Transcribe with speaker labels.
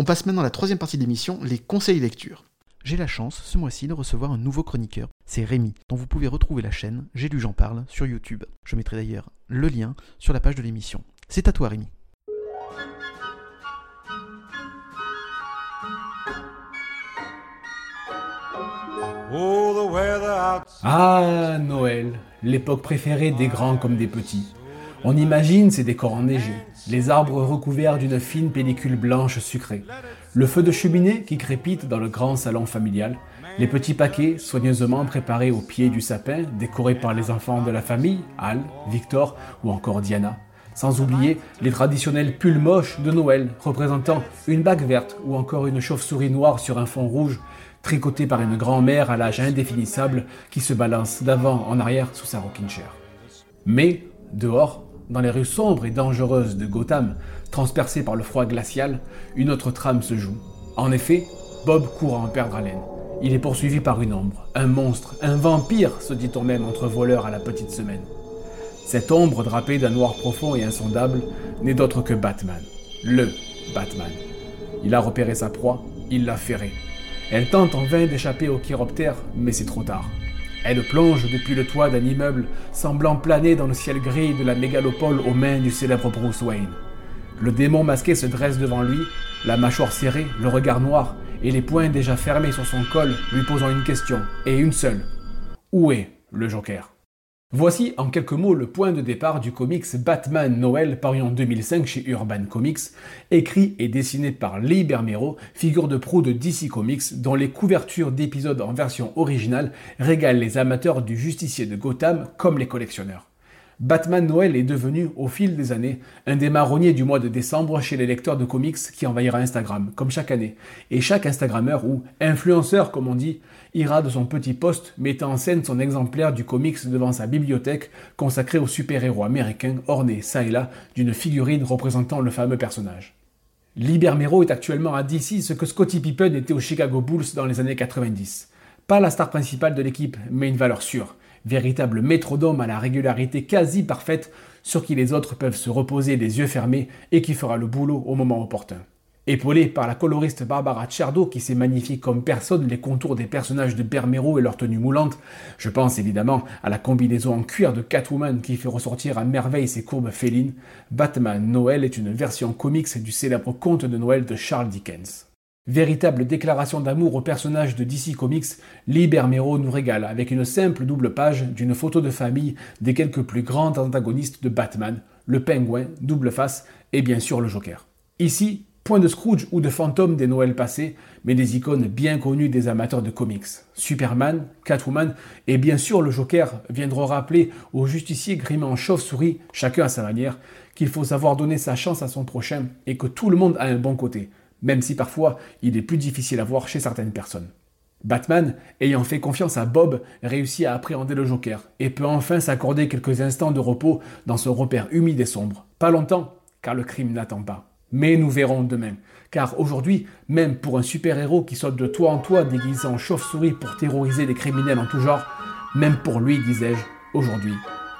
Speaker 1: On passe maintenant à la troisième partie de l'émission, les conseils lecture. J'ai la chance ce mois-ci de recevoir un nouveau chroniqueur, c'est Rémi, dont vous pouvez retrouver la chaîne J'ai lu j'en parle sur YouTube. Je mettrai d'ailleurs le lien sur la page de l'émission. C'est à toi Rémi.
Speaker 2: Ah, Noël, l'époque préférée des grands comme des petits. On imagine ces décors enneigés, les arbres recouverts d'une fine pellicule blanche sucrée, le feu de cheminée qui crépite dans le grand salon familial, les petits paquets soigneusement préparés au pied du sapin, décorés par les enfants de la famille, Al, Victor ou encore Diana. Sans oublier les traditionnels pulls moches de Noël, représentant une bague verte ou encore une chauve-souris noire sur un fond rouge, tricotée par une grand-mère à l'âge indéfinissable qui se balance d'avant en arrière sous sa rocking chair. Mais, dehors, dans les rues sombres et dangereuses de Gotham, transpercées par le froid glacial, une autre trame se joue. En effet, Bob court à en perdre haleine. Il est poursuivi par une ombre, un monstre, un vampire, se dit-on même entre voleurs à la petite semaine. Cette ombre drapée d'un noir profond et insondable n'est d'autre que Batman. Le Batman. Il a repéré sa proie, il l'a ferré. Elle tente en vain d'échapper au chiroptère, mais c'est trop tard. Elle plonge depuis le toit d'un immeuble, semblant planer dans le ciel gris de la mégalopole aux mains du célèbre Bruce Wayne. Le démon masqué se dresse devant lui, la mâchoire serrée, le regard noir, et les poings déjà fermés sur son col, lui posant une question, et une seule. Où est le Joker? Voici en quelques mots le point de départ du comics Batman Noël paru en 2005 chez Urban Comics, écrit et dessiné par Lee Bermero, figure de proue de DC Comics, dont les couvertures d'épisodes en version originale régalent les amateurs du justicier de Gotham comme les collectionneurs. Batman Noël est devenu, au fil des années, un des marronniers du mois de décembre chez les lecteurs de comics qui envahira Instagram, comme chaque année. Et chaque Instagrammeur, ou influenceur comme on dit, ira de son petit poste mettant en scène son exemplaire du comics devant sa bibliothèque consacrée au super-héros américain orné ça et là d'une figurine représentant le fameux personnage. Libermero est actuellement à DC ce que Scottie Pippen était aux Chicago Bulls dans les années 90. Pas la star principale de l'équipe, mais une valeur sûre véritable métrodome à la régularité quasi parfaite sur qui les autres peuvent se reposer les yeux fermés et qui fera le boulot au moment opportun. Épaulé par la coloriste Barbara Cerdo qui s'est magnifique comme personne les contours des personnages de Bermero et leur tenue moulante, je pense évidemment à la combinaison en cuir de Catwoman qui fait ressortir à merveille ses courbes félines, Batman Noël est une version comics du célèbre conte de Noël de Charles Dickens. Véritable déclaration d'amour au personnage de DC Comics, Libermero nous régale avec une simple double page d'une photo de famille des quelques plus grands antagonistes de Batman, le pingouin, double face et bien sûr le Joker. Ici, point de Scrooge ou de fantôme des Noëls passés, mais des icônes bien connues des amateurs de comics. Superman, Catwoman et bien sûr le Joker viendront rappeler aux justiciers grimés en chauve-souris, chacun à sa manière, qu'il faut savoir donner sa chance à son prochain et que tout le monde a un bon côté même si parfois il est plus difficile à voir chez certaines personnes. Batman, ayant fait confiance à Bob, réussit à appréhender le Joker et peut enfin s'accorder quelques instants de repos dans ce repère humide et sombre. Pas longtemps, car le crime n'attend pas. Mais nous verrons demain, car aujourd'hui, même pour un super-héros qui saute de toit en toit déguisé en chauve-souris pour terroriser les criminels en tout genre, même pour lui, disais-je, aujourd'hui,